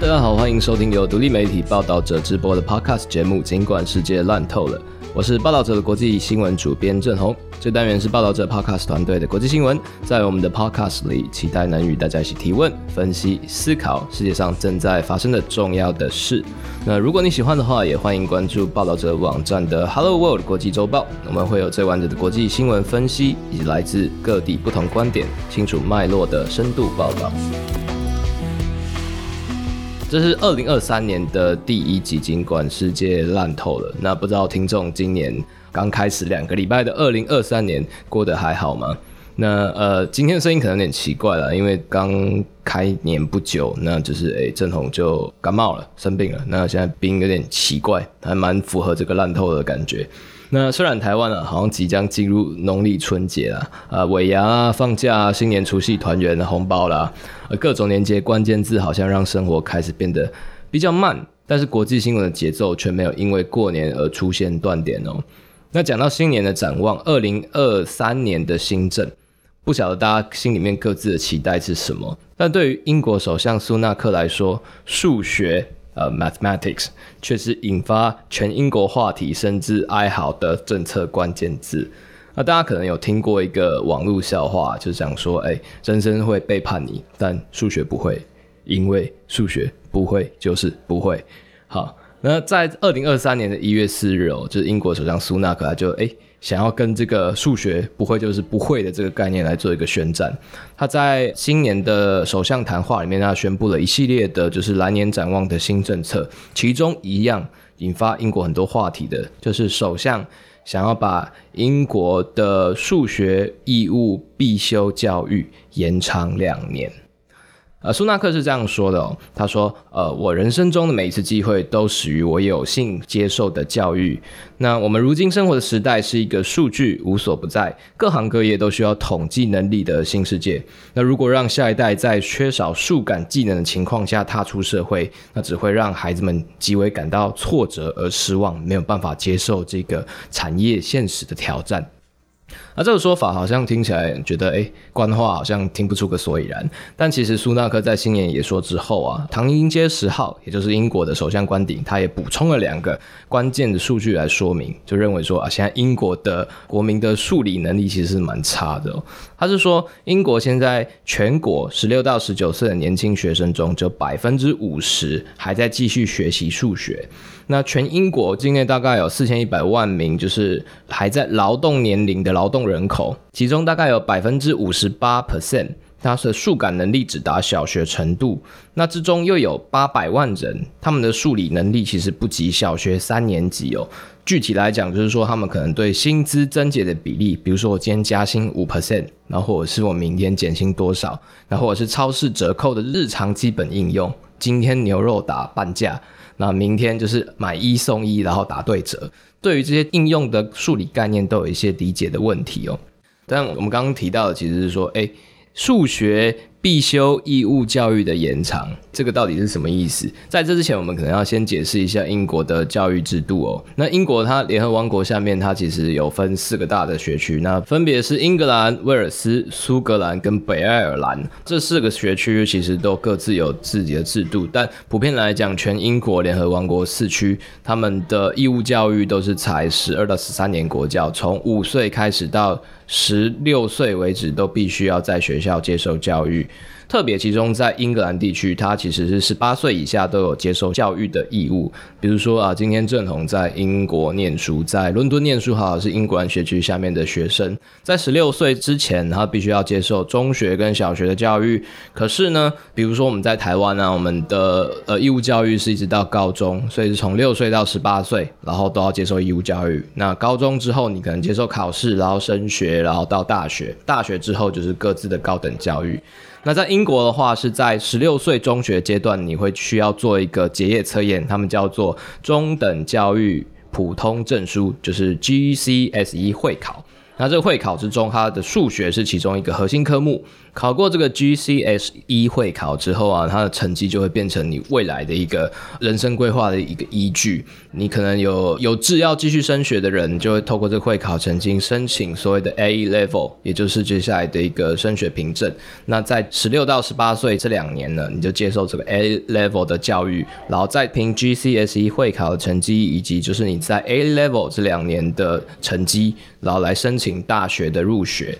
大家好，欢迎收听由独立媒体报道者直播的 Podcast 节目《尽管世界烂透了》，我是报道者的国际新闻主编郑红。这单元是报道者 Podcast 团队的国际新闻，在我们的 Podcast 里，期待能与大家一起提问、分析、思考世界上正在发生的重要的事。那如果你喜欢的话，也欢迎关注报道者网站的 Hello World 国际周报，我们会有最完整的国际新闻分析，以及来自各地不同观点、清楚脉络的深度报道。这是二零二三年的第一集，尽管世界烂透了。那不知道听众今年刚开始两个礼拜的二零二三年过得还好吗？那呃，今天的声音可能有点奇怪了，因为刚开年不久，那就是诶，郑红就感冒了，生病了。那现在鼻音有点奇怪，还蛮符合这个烂透的感觉。那虽然台湾啊，好像即将进入农历春节了，啊，尾牙啊，放假，新年除夕团圆的红包啦，呃，各种年节关键字好像让生活开始变得比较慢，但是国际新闻的节奏却没有因为过年而出现断点哦。那讲到新年的展望，二零二三年的新政，不晓得大家心里面各自的期待是什么？但对于英国首相苏纳克来说，数学。呃，mathematics 却是引发全英国话题甚至哀嚎的政策关键字。那大家可能有听过一个网络笑话，就是讲说，哎，人生会背叛你，但数学不会，因为数学不会就是不会。好，那在二零二三年的一月四日哦，就是英国首相苏纳克他就哎。想要跟这个数学不会就是不会的这个概念来做一个宣战。他在新年的首相谈话里面，他宣布了一系列的就是来年展望的新政策，其中一样引发英国很多话题的，就是首相想要把英国的数学义务必修教育延长两年。呃，苏纳克是这样说的哦，他说：“呃，我人生中的每一次机会都始于我有幸接受的教育。那我们如今生活的时代是一个数据无所不在、各行各业都需要统计能力的新世界。那如果让下一代在缺少数感技能的情况下踏出社会，那只会让孩子们极为感到挫折而失望，没有办法接受这个产业现实的挑战。”那这个说法好像听起来觉得，哎，官话好像听不出个所以然。但其实苏纳克在新年也说之后啊，唐英街十号，也就是英国的首相官邸，他也补充了两个关键的数据来说明，就认为说啊，现在英国的国民的数理能力其实是蛮差的。他是说，英国现在全国十六到十九岁的年轻学生中，就百分之五十还在继续学习数学。那全英国境内大概有四千一百万名，就是还在劳动年龄的劳动人口，其中大概有百分之五十八 percent，他的数感能力只达小学程度。那之中又有八百万人，他们的数理能力其实不及小学三年级哦。具体来讲，就是说他们可能对薪资增减的比例，比如说我今天加薪五 percent，然后或者是我明天减薪多少，然后或者是超市折扣的日常基本应用，今天牛肉打半价。那明天就是买一送一，然后打对折。对于这些应用的数理概念，都有一些理解的问题哦。但我们刚刚提到的，其实是说，哎，数学。必修义务教育的延长，这个到底是什么意思？在这之前，我们可能要先解释一下英国的教育制度哦。那英国它联合王国下面，它其实有分四个大的学区，那分别是英格兰、威尔斯、苏格兰跟北爱尔兰这四个学区，其实都各自有自己的制度。但普遍来讲，全英国联合王国四区，他们的义务教育都是采十二到十三年国教，从五岁开始到十六岁为止，都必须要在学校接受教育。特别其中在英格兰地区，它其实是十八岁以下都有接受教育的义务。比如说啊，今天郑红在英国念书，在伦敦念书，好是英格兰学区下面的学生，在十六岁之前，他必须要接受中学跟小学的教育。可是呢，比如说我们在台湾呢，我们的呃义务教育是一直到高中，所以是从六岁到十八岁，然后都要接受义务教育。那高中之后，你可能接受考试，然后升学，然后到大学，大学之后就是各自的高等教育。那在英国的话，是在十六岁中学阶段，你会需要做一个结业测验，他们叫做中等教育普通证书，就是 GCSE 会考。那这个会考之中，它的数学是其中一个核心科目。考过这个 GCSE 会考之后啊，它的成绩就会变成你未来的一个人生规划的一个依据。你可能有有志要继续升学的人，就会透过这个会考成绩申请所谓的 A level，也就是接下来的一个升学凭证。那在十六到十八岁这两年呢，你就接受这个 A level 的教育，然后再凭 GCSE 会考的成绩，以及就是你在 A level 这两年的成绩，然后来申请大学的入学。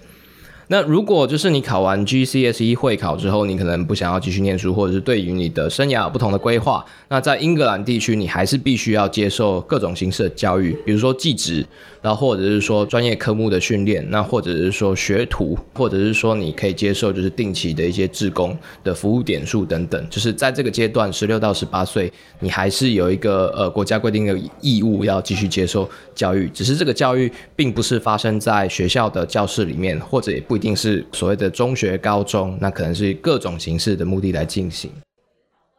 那如果就是你考完 GCSE 会考之后，你可能不想要继续念书，或者是对于你的生涯有不同的规划，那在英格兰地区，你还是必须要接受各种形式的教育，比如说技职。然后或者是说专业科目的训练，那或者是说学徒，或者是说你可以接受就是定期的一些志工的服务点数等等，就是在这个阶段，十六到十八岁，你还是有一个呃国家规定的义务要继续接受教育，只是这个教育并不是发生在学校的教室里面，或者也不定是所谓的中学、高中，那可能是各种形式的目的来进行，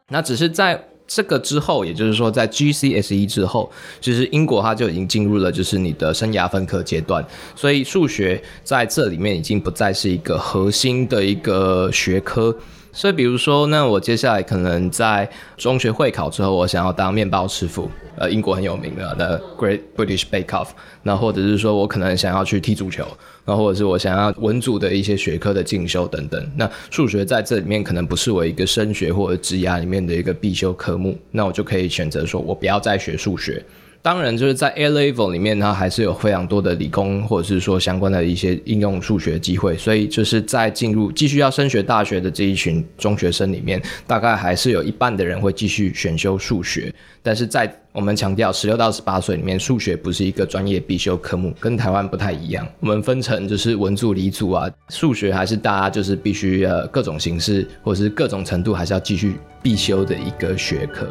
那只是在。这个之后，也就是说，在 GCSE 之后，其实英国它就已经进入了就是你的生涯分科阶段，所以数学在这里面已经不再是一个核心的一个学科。所以，比如说，那我接下来可能在中学会考之后，我想要当面包师傅，呃，英国很有名的的 Great British Bake Off，那或者是说我可能想要去踢足球，那或者是我想要文组的一些学科的进修等等。那数学在这里面可能不是我一个升学或者职涯里面的一个必修科目，那我就可以选择说我不要再学数学。当然，就是在 A level 里面，它还是有非常多的理工或者是说相关的一些应用数学机会，所以就是在进入继续要升学大学的这一群中学生里面，大概还是有一半的人会继续选修数学。但是在我们强调十六到十八岁里面，数学不是一个专业必修科目，跟台湾不太一样。我们分成就是文组、理组啊，数学还是大家就是必须呃各种形式或者是各种程度还是要继续必修的一个学科。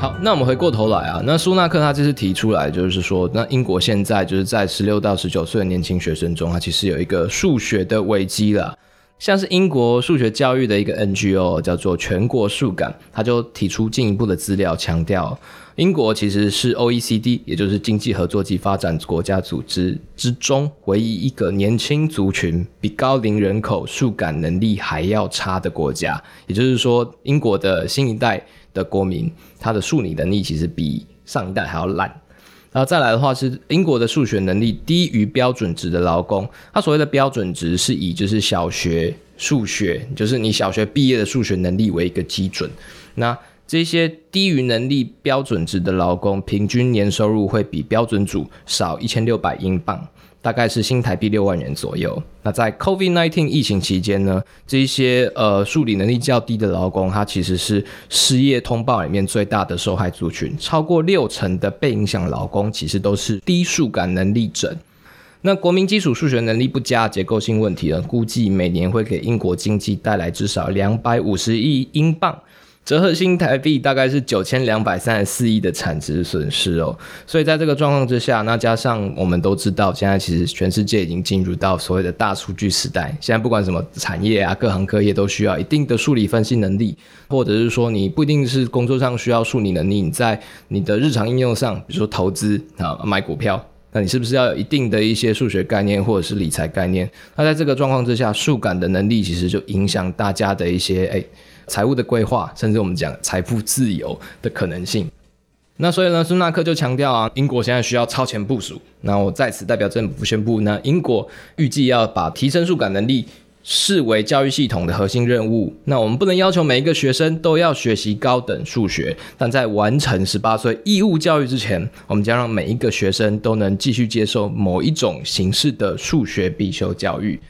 好，那我们回过头来啊，那苏纳克他这次提出来，就是说，那英国现在就是在十六到十九岁的年轻学生中，他其实有一个数学的危机了。像是英国数学教育的一个 NGO 叫做全国数感，他就提出进一步的资料，强调英国其实是 OECD，也就是经济合作及发展国家组织之中唯一一个年轻族群比高龄人口数感能力还要差的国家。也就是说，英国的新一代。的国民，他的数理能力其实比上一代还要烂。然后再来的话，是英国的数学能力低于标准值的劳工。他所谓的标准值是以就是小学数学，就是你小学毕业的数学能力为一个基准。那这些低于能力标准值的劳工，平均年收入会比标准组少一千六百英镑。大概是新台币六万元左右。那在 COVID-19 疫情期间呢，这一些呃数理能力较低的劳工，他其实是失业通报里面最大的受害族群。超过六成的被影响劳工，其实都是低数感能力者。那国民基础数学能力不佳，结构性问题呢，估计每年会给英国经济带来至少两百五十亿英镑。折合新台币大概是九千两百三十四亿的产值损失哦，所以在这个状况之下，那加上我们都知道，现在其实全世界已经进入到所谓的大数据时代，现在不管什么产业啊，各行各业都需要一定的数理分析能力，或者是说你不一定是工作上需要数理能力，你在你的日常应用上，比如说投资啊、买股票，那你是不是要有一定的一些数学概念或者是理财概念？那在这个状况之下，数感的能力其实就影响大家的一些哎。财务的规划，甚至我们讲财富自由的可能性。那所以呢，苏纳克就强调啊，英国现在需要超前部署。那我在此代表政府宣布，那英国预计要把提升数感能力视为教育系统的核心任务。那我们不能要求每一个学生都要学习高等数学，但在完成十八岁义务教育之前，我们将让每一个学生都能继续接受某一种形式的数学必修教育。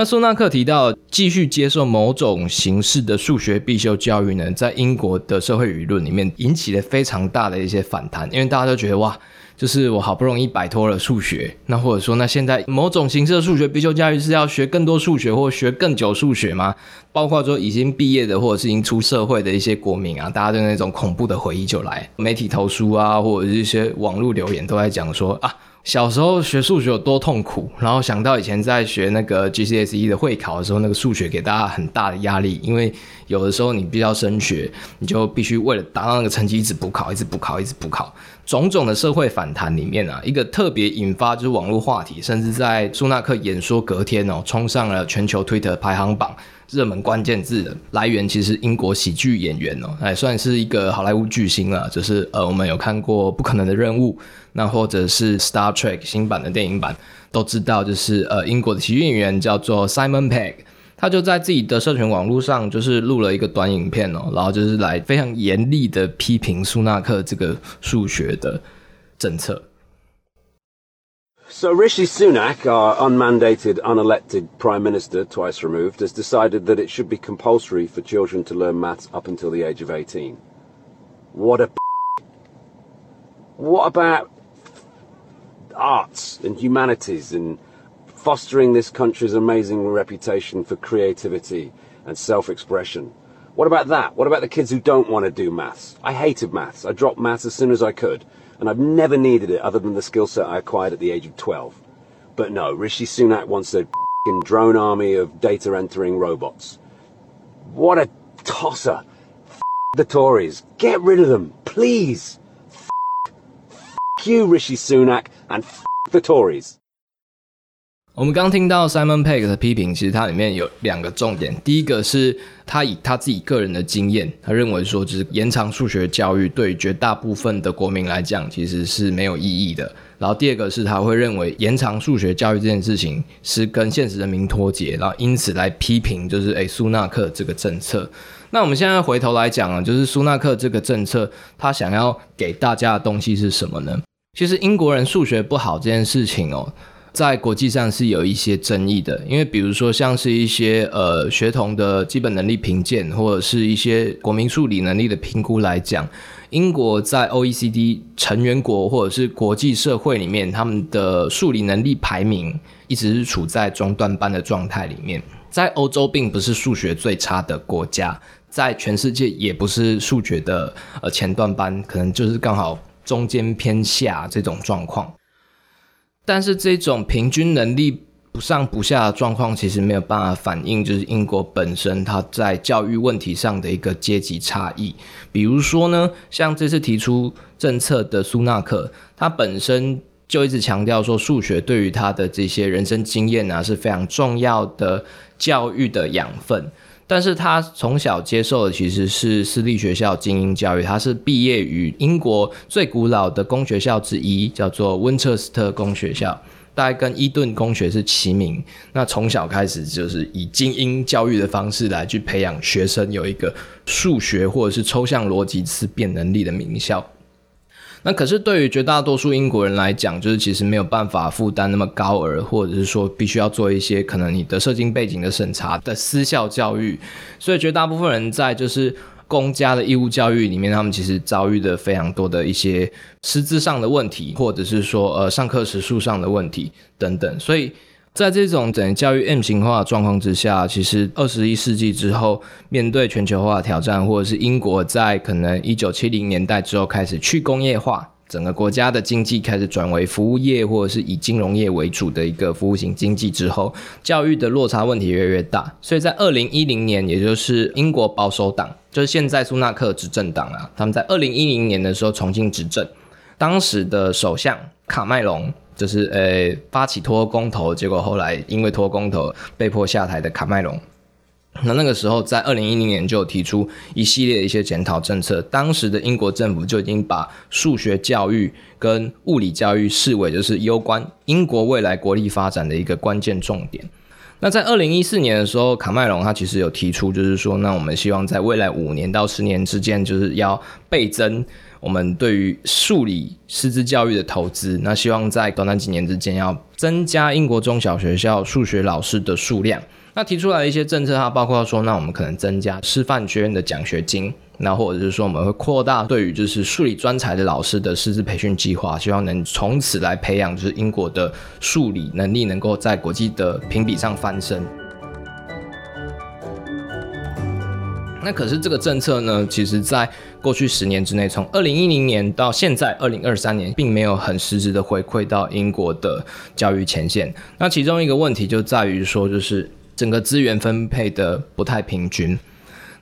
那苏纳克提到，继续接受某种形式的数学必修教育呢，在英国的社会舆论里面引起了非常大的一些反弹，因为大家都觉得哇，就是我好不容易摆脱了数学，那或者说那现在某种形式的数学必修教育是要学更多数学或学更久数学吗？包括说已经毕业的或者是已经出社会的一些国民啊，大家的那种恐怖的回忆就来，媒体投书啊，或者是一些网络留言都在讲说啊。小时候学数学有多痛苦，然后想到以前在学那个 GCSE 的会考的时候，那个数学给大家很大的压力，因为有的时候你必须要升学，你就必须为了达到那个成绩一直补考，一直补考，一直补考。种种的社会反弹里面啊，一个特别引发就是网络话题，甚至在苏纳克演说隔天哦，冲上了全球 Twitter 排行榜热门关键字的来源，其实英国喜剧演员哦，哎，算是一个好莱坞巨星了。就是呃，我们有看过《不可能的任务》，那或者是 Star Trek 新版的电影版，都知道就是呃，英国的喜剧演员叫做 Simon Pegg。他就在自己的社群网络上，就是录了一个短影片哦，然后就是来非常严厉的批评苏纳克这个数学的政策。So Rishi Sunak, our unmandated, unelected prime minister, twice removed, has decided that it should be compulsory for children to learn maths up until the age of 18. What a what about arts and humanities and fostering this country's amazing reputation for creativity and self-expression. What about that? What about the kids who don't want to do maths? I hated maths. I dropped maths as soon as I could, and I've never needed it other than the skill set I acquired at the age of 12. But no, Rishi Sunak wants a drone army of data entering robots. What a tosser. the Tories. Get rid of them, please. you, Rishi Sunak, and the Tories. 我们刚听到 Simon Pegg 的批评，其实它里面有两个重点。第一个是他以他自己个人的经验，他认为说，就是延长数学教育对绝大部分的国民来讲，其实是没有意义的。然后第二个是他会认为延长数学教育这件事情是跟现实人民脱节，然后因此来批评就是诶苏纳克这个政策。那我们现在回头来讲啊，就是苏纳克这个政策，他想要给大家的东西是什么呢？其实英国人数学不好这件事情哦。在国际上是有一些争议的，因为比如说像是一些呃学童的基本能力评鉴，或者是一些国民数理能力的评估来讲，英国在 OECD 成员国或者是国际社会里面，他们的数理能力排名一直是处在中段班的状态里面。在欧洲并不是数学最差的国家，在全世界也不是数学的呃前段班，可能就是刚好中间偏下这种状况。但是这种平均能力不上不下的状况，其实没有办法反映就是英国本身它在教育问题上的一个阶级差异。比如说呢，像这次提出政策的苏纳克，他本身就一直强调说，数学对于他的这些人生经验啊是非常重要的教育的养分。但是他从小接受的其实是私立学校精英教育，他是毕业于英国最古老的公学校之一，叫做温彻斯特公学校，大概跟伊顿公学是齐名。那从小开始就是以精英教育的方式来去培养学生，有一个数学或者是抽象逻辑思辨能力的名校。那可是对于绝大多数英国人来讲，就是其实没有办法负担那么高额，或者是说必须要做一些可能你的社经背景的审查的私校教育，所以绝大部分人在就是公家的义务教育里面，他们其实遭遇的非常多的一些师资上的问题，或者是说呃上课时数上的问题等等，所以。在这种整教育 M 型化状况之下，其实二十一世纪之后，面对全球化挑战，或者是英国在可能一九七零年代之后开始去工业化，整个国家的经济开始转为服务业或者是以金融业为主的一个服务型经济之后，教育的落差问题越来越大。所以在二零一零年，也就是英国保守党，就是现在苏纳克执政党啊，他们在二零一零年的时候重新执政，当时的首相卡麦隆。就是呃发起脱公投，结果后来因为脱公投被迫下台的卡麦隆，那那个时候在二零一零年就提出一系列的一些检讨政策，当时的英国政府就已经把数学教育跟物理教育视为就是攸关英国未来国力发展的一个关键重点。那在二零一四年的时候，卡麦隆他其实有提出，就是说，那我们希望在未来五年到十年之间，就是要倍增。我们对于数理师资教育的投资，那希望在短短几年之间要增加英国中小学校数学老师的数量。那提出来的一些政策，它包括说，那我们可能增加师范学院的奖学金，那或者是说我们会扩大对于就是数理专才的老师的师资培训计划，希望能从此来培养就是英国的数理能力能够在国际的评比上翻身。那可是这个政策呢，其实在过去十年之内，从二零一零年到现在二零二三年，并没有很实质的回馈到英国的教育前线。那其中一个问题就在于说，就是整个资源分配的不太平均。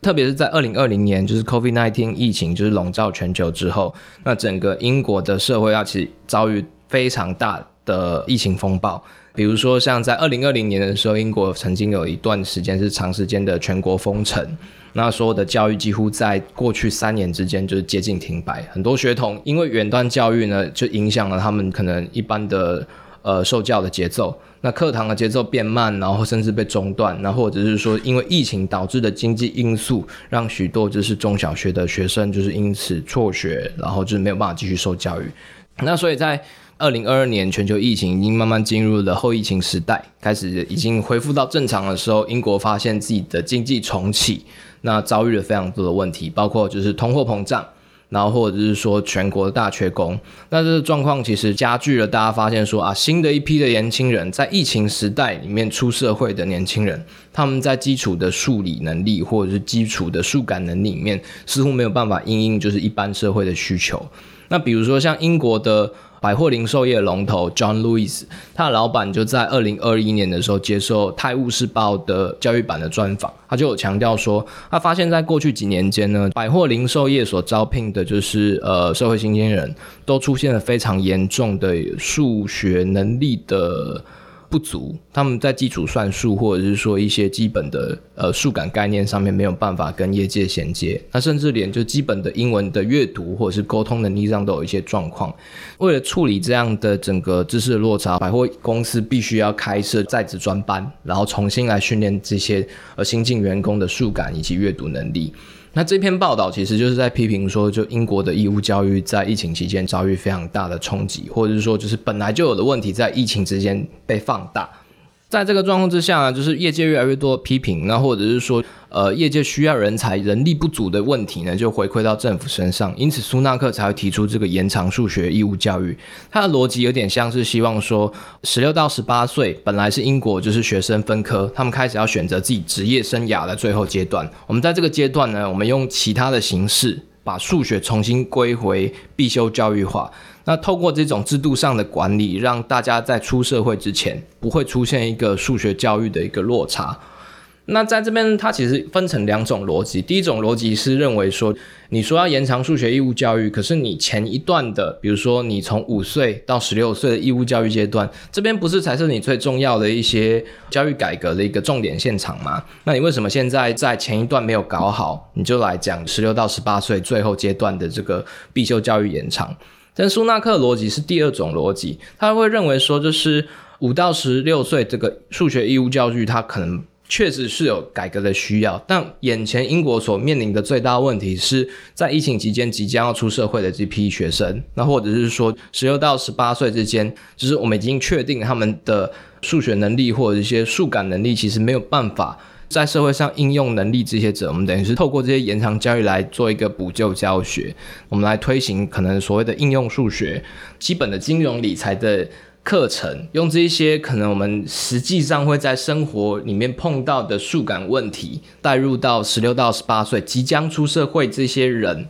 特别是在二零二零年，就是 COVID-19 疫情就是笼罩全球之后，那整个英国的社会要其遭遇非常大的疫情风暴。比如说，像在二零二零年的时候，英国曾经有一段时间是长时间的全国封城，那所有的教育几乎在过去三年之间就是接近停摆。很多学童因为远端教育呢，就影响了他们可能一般的呃受教的节奏。那课堂的节奏变慢，然后甚至被中断，那或者是说因为疫情导致的经济因素，让许多就是中小学的学生就是因此辍学，然后就是没有办法继续受教育。那所以在二零二二年，全球疫情已经慢慢进入了后疫情时代，开始已经恢复到正常的时候，英国发现自己的经济重启，那遭遇了非常多的问题，包括就是通货膨胀，然后或者是说全国的大缺工，那这个状况其实加剧了大家发现说啊，新的一批的年轻人在疫情时代里面出社会的年轻人，他们在基础的数理能力或者是基础的数感能力里面，似乎没有办法应应就是一般社会的需求。那比如说像英国的。百货零售业龙头 John Lewis，他的老板就在二零二一年的时候接受《泰晤士报》的教育版的专访，他就有强调说，他发现在过去几年间呢，百货零售业所招聘的就是呃社会新鲜人，都出现了非常严重的数学能力的。不足，他们在基础算术或者是说一些基本的呃数感概念上面没有办法跟业界衔接，那甚至连就基本的英文的阅读或者是沟通能力上都有一些状况。为了处理这样的整个知识的落差，百货公司必须要开设在职专班，然后重新来训练这些呃新进员工的数感以及阅读能力。那这篇报道其实就是在批评说，就英国的义务教育在疫情期间遭遇非常大的冲击，或者是说，就是本来就有的问题在疫情之间被放大。在这个状况之下呢，就是业界越来越多批评，那或者是说，呃，业界需要人才，人力不足的问题呢，就回馈到政府身上。因此，苏纳克才会提出这个延长数学义务教育。他的逻辑有点像是希望说，十六到十八岁本来是英国就是学生分科，他们开始要选择自己职业生涯的最后阶段。我们在这个阶段呢，我们用其他的形式把数学重新归回必修教育化。那透过这种制度上的管理，让大家在出社会之前不会出现一个数学教育的一个落差。那在这边，它其实分成两种逻辑。第一种逻辑是认为说，你说要延长数学义务教育，可是你前一段的，比如说你从五岁到十六岁的义务教育阶段，这边不是才是你最重要的一些教育改革的一个重点现场吗？那你为什么现在在前一段没有搞好，你就来讲十六到十八岁最后阶段的这个必修教育延长？但苏纳克逻辑是第二种逻辑，他会认为说，就是五到十六岁这个数学义务教育，它可能确实是有改革的需要。但眼前英国所面临的最大问题是在疫情期间即将要出社会的这批学生，那或者是说十六到十八岁之间，就是我们已经确定他们的数学能力或者一些数感能力，其实没有办法。在社会上应用能力这些者，我们等于是透过这些延长教育来做一个补救教学，我们来推行可能所谓的应用数学、基本的金融理财的课程，用这些可能我们实际上会在生活里面碰到的数感问题，带入到十六到十八岁即将出社会这些人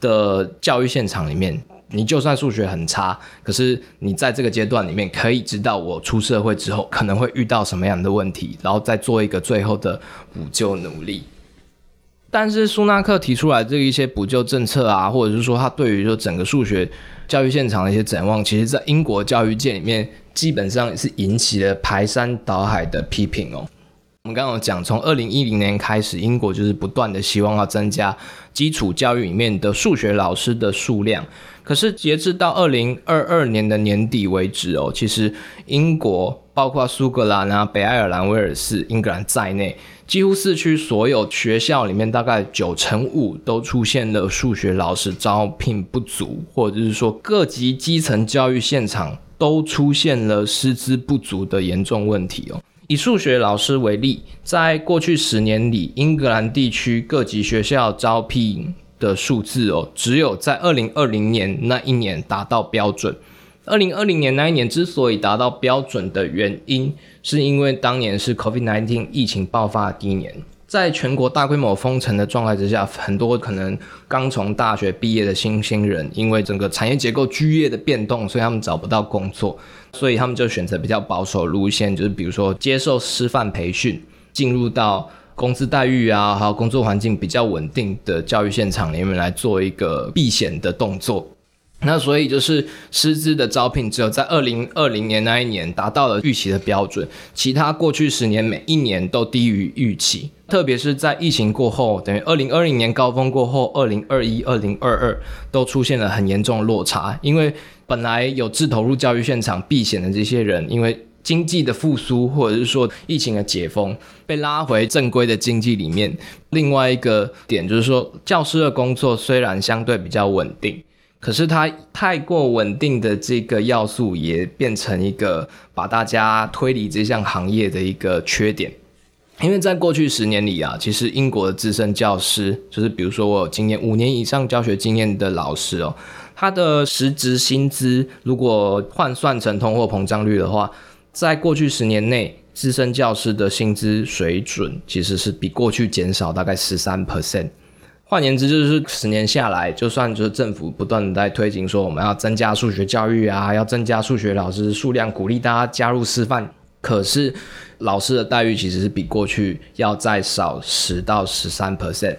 的教育现场里面。你就算数学很差，可是你在这个阶段里面可以知道我出社会之后可能会遇到什么样的问题，然后再做一个最后的补救努力。但是苏纳克提出来这一些补救政策啊，或者是说他对于说整个数学教育现场的一些展望，其实在英国教育界里面基本上是引起了排山倒海的批评哦。我们刚刚讲，从二零一零年开始，英国就是不断的希望要增加基础教育里面的数学老师的数量。可是截至到二零二二年的年底为止哦，其实英国包括苏格兰啊、北爱尔兰、威尔士、英格兰在内，几乎四区所有学校里面，大概九成五都出现了数学老师招聘不足，或者是说各级基层教育现场都出现了师资不足的严重问题哦。以数学老师为例，在过去十年里，英格兰地区各级学校招聘的数字哦，只有在二零二零年那一年达到标准。二零二零年那一年之所以达到标准的原因，是因为当年是 COVID-19 疫情爆发的第一年。在全国大规模封城的状态之下，很多可能刚从大学毕业的新兴人，因为整个产业结构剧烈的变动，所以他们找不到工作，所以他们就选择比较保守路线，就是比如说接受师范培训，进入到。工资待遇啊，还有工作环境比较稳定的教育现场里面来做一个避险的动作。那所以就是师资的招聘，只有在二零二零年那一年达到了预期的标准，其他过去十年每一年都低于预期。特别是在疫情过后，等于二零二零年高峰过后，二零二一、二零二二都出现了很严重的落差。因为本来有志投入教育现场避险的这些人，因为经济的复苏或者是说疫情的解封，被拉回正规的经济里面。另外一个点就是说，教师的工作虽然相对比较稳定。可是它太过稳定的这个要素，也变成一个把大家推离这项行业的一个缺点。因为在过去十年里啊，其实英国的资深教师，就是比如说我有经验五年以上教学经验的老师哦，他的实职薪资如果换算成通货膨胀率的话，在过去十年内，资深教师的薪资水准其实是比过去减少大概十三 percent。换言之，就是十年下来，就算就是政府不断的在推进，说我们要增加数学教育啊，要增加数学老师数量，鼓励大家加入师范，可是老师的待遇其实是比过去要再少十到十三 percent。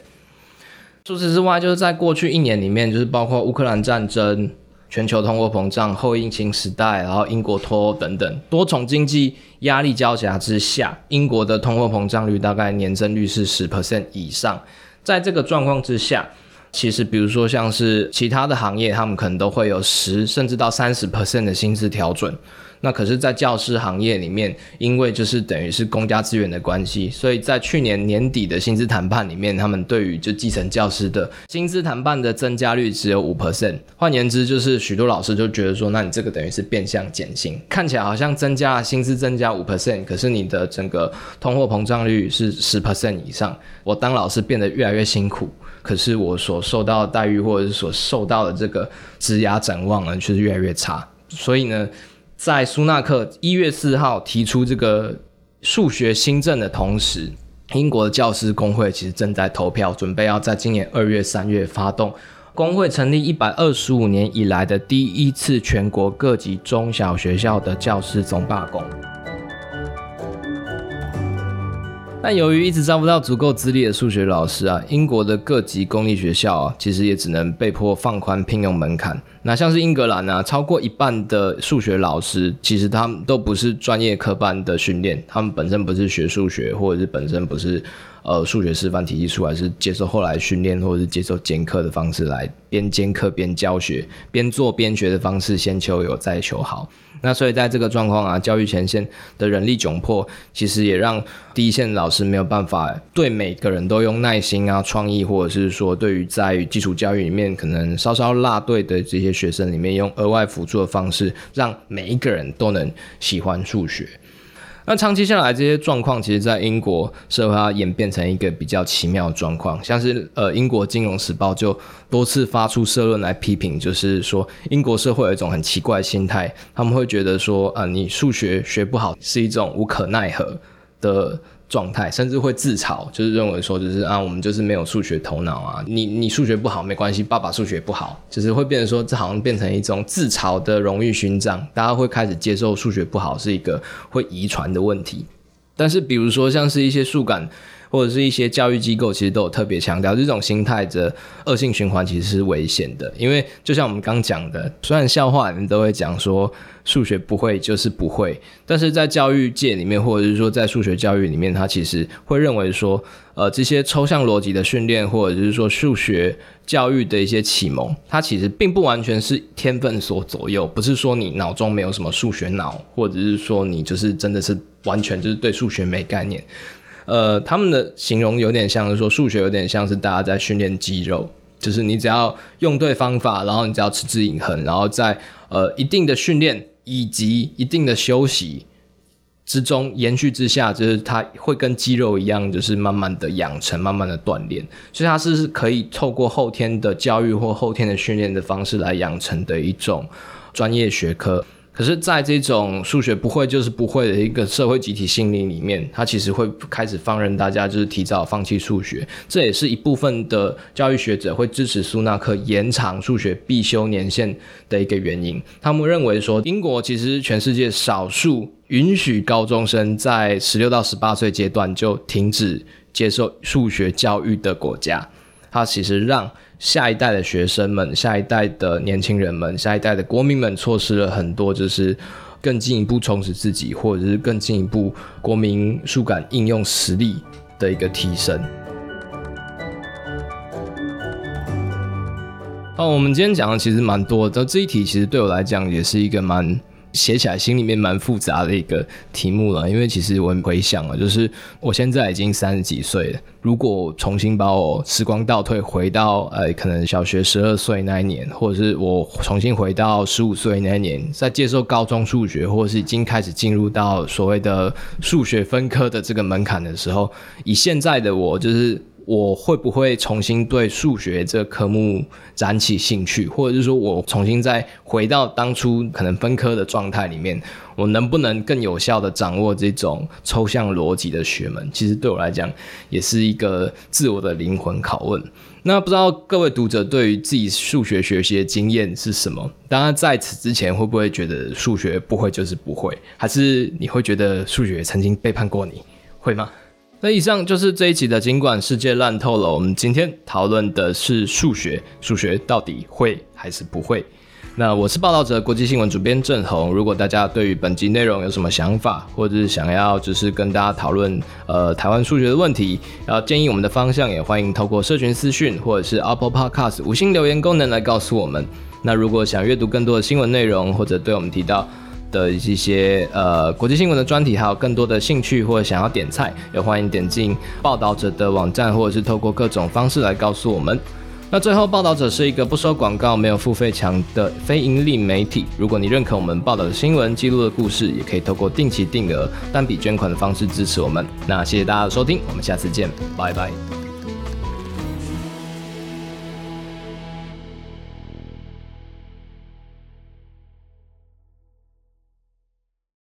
除此之外，就是在过去一年里面，就是包括乌克兰战争、全球通货膨胀、后疫情时代，然后英国脱欧等等多重经济压力交加之下，英国的通货膨胀率大概年增率是十 percent 以上。在这个状况之下，其实比如说像是其他的行业，他们可能都会有十甚至到三十 percent 的薪资调整。那可是，在教师行业里面，因为就是等于是公家资源的关系，所以在去年年底的薪资谈判里面，他们对于就基层教师的薪资谈判的增加率只有五 percent。换言之，就是许多老师就觉得说，那你这个等于是变相减薪，看起来好像增加了薪资增加五 percent，可是你的整个通货膨胀率是十 percent 以上。我当老师变得越来越辛苦，可是我所受到的待遇或者是所受到的这个职涯展望呢，却是越来越差。所以呢。在苏纳克一月四号提出这个数学新政的同时，英国的教师工会其实正在投票，准备要在今年二月、三月发动工会成立一百二十五年以来的第一次全国各级中小学校的教师总罢工。但由于一直招不到足够资历的数学老师啊，英国的各级公立学校啊，其实也只能被迫放宽聘用门槛。那像是英格兰啊，超过一半的数学老师，其实他们都不是专业科班的训练，他们本身不是学数学，或者是本身不是呃数学师范体系出来，是接受后来训练，或者是接受兼课的方式来边兼课边教学，边做边学的方式，先求有再求好。那所以在这个状况啊，教育前线的人力窘迫，其实也让第一线老师没有办法对每个人都用耐心啊、创意，或者是说对于在基础教育里面可能稍稍落队的这些学生里面，用额外辅助的方式，让每一个人都能喜欢数学。那长期下来，这些状况其实，在英国社会它演变成一个比较奇妙的状况，像是呃，英国金融时报就多次发出社论来批评，就是说英国社会有一种很奇怪的心态，他们会觉得说啊，你数学学不好是一种无可奈何的。状态甚至会自嘲，就是认为说，就是啊，我们就是没有数学头脑啊，你你数学不好没关系，爸爸数学不好，就是会变成说，这好像变成一种自嘲的荣誉勋章，大家会开始接受数学不好是一个会遗传的问题。但是，比如说像是一些数感。或者是一些教育机构，其实都有特别强调，这种心态的恶性循环其实是危险的。因为就像我们刚讲的，虽然笑话你都会讲说数学不会就是不会，但是在教育界里面，或者是说在数学教育里面，他其实会认为说，呃，这些抽象逻辑的训练，或者是说数学教育的一些启蒙，它其实并不完全是天分所左右，不是说你脑中没有什么数学脑，或者是说你就是真的是完全就是对数学没概念。呃，他们的形容有点像是说，数学有点像是大家在训练肌肉，就是你只要用对方法，然后你只要持之以恒，然后在呃一定的训练以及一定的休息之中延续之下，就是它会跟肌肉一样，就是慢慢的养成，慢慢的锻炼，所以它是可以透过后天的教育或后天的训练的方式来养成的一种专业学科。可是，在这种数学不会就是不会的一个社会集体心理里面，他其实会开始放任大家就是提早放弃数学。这也是一部分的教育学者会支持苏纳克延长数学必修年限的一个原因。他们认为说，英国其实全世界少数允许高中生在十六到十八岁阶段就停止接受数学教育的国家。它其实让下一代的学生们、下一代的年轻人们、下一代的国民们错失了很多，就是更进一步充实自己，或者是更进一步国民数感应用实力的一个提升。哦，我们今天讲的其实蛮多的，这一题其实对我来讲也是一个蛮。写起来心里面蛮复杂的一个题目了，因为其实我很回想了，就是我现在已经三十几岁了，如果重新把我时光倒退回到呃可能小学十二岁那一年，或者是我重新回到十五岁那一年，在接受高中数学，或者是已经开始进入到所谓的数学分科的这个门槛的时候，以现在的我就是。我会不会重新对数学这科目燃起兴趣，或者是说我重新再回到当初可能分科的状态里面，我能不能更有效的掌握这种抽象逻辑的学门？其实对我来讲，也是一个自我的灵魂拷问。那不知道各位读者对于自己数学学习的经验是什么？当然在此之前，会不会觉得数学不会就是不会，还是你会觉得数学曾经背叛过你？会吗？那以上就是这一集的，尽管世界烂透了，我们今天讨论的是数学，数学到底会还是不会？那我是报道者国际新闻主编郑红。如果大家对于本集内容有什么想法，或者是想要只是跟大家讨论呃台湾数学的问题，然后建议我们的方向，也欢迎透过社群私讯或者是 Apple Podcast 五星留言功能来告诉我们。那如果想阅读更多的新闻内容，或者对我们提到。的一些呃国际新闻的专题，还有更多的兴趣或者想要点菜，也欢迎点进报道者的网站，或者是透过各种方式来告诉我们。那最后，报道者是一个不收广告、没有付费墙的非盈利媒体。如果你认可我们报道的新闻、记录的故事，也可以透过定期定额单笔捐款的方式支持我们。那谢谢大家的收听，我们下次见，拜拜。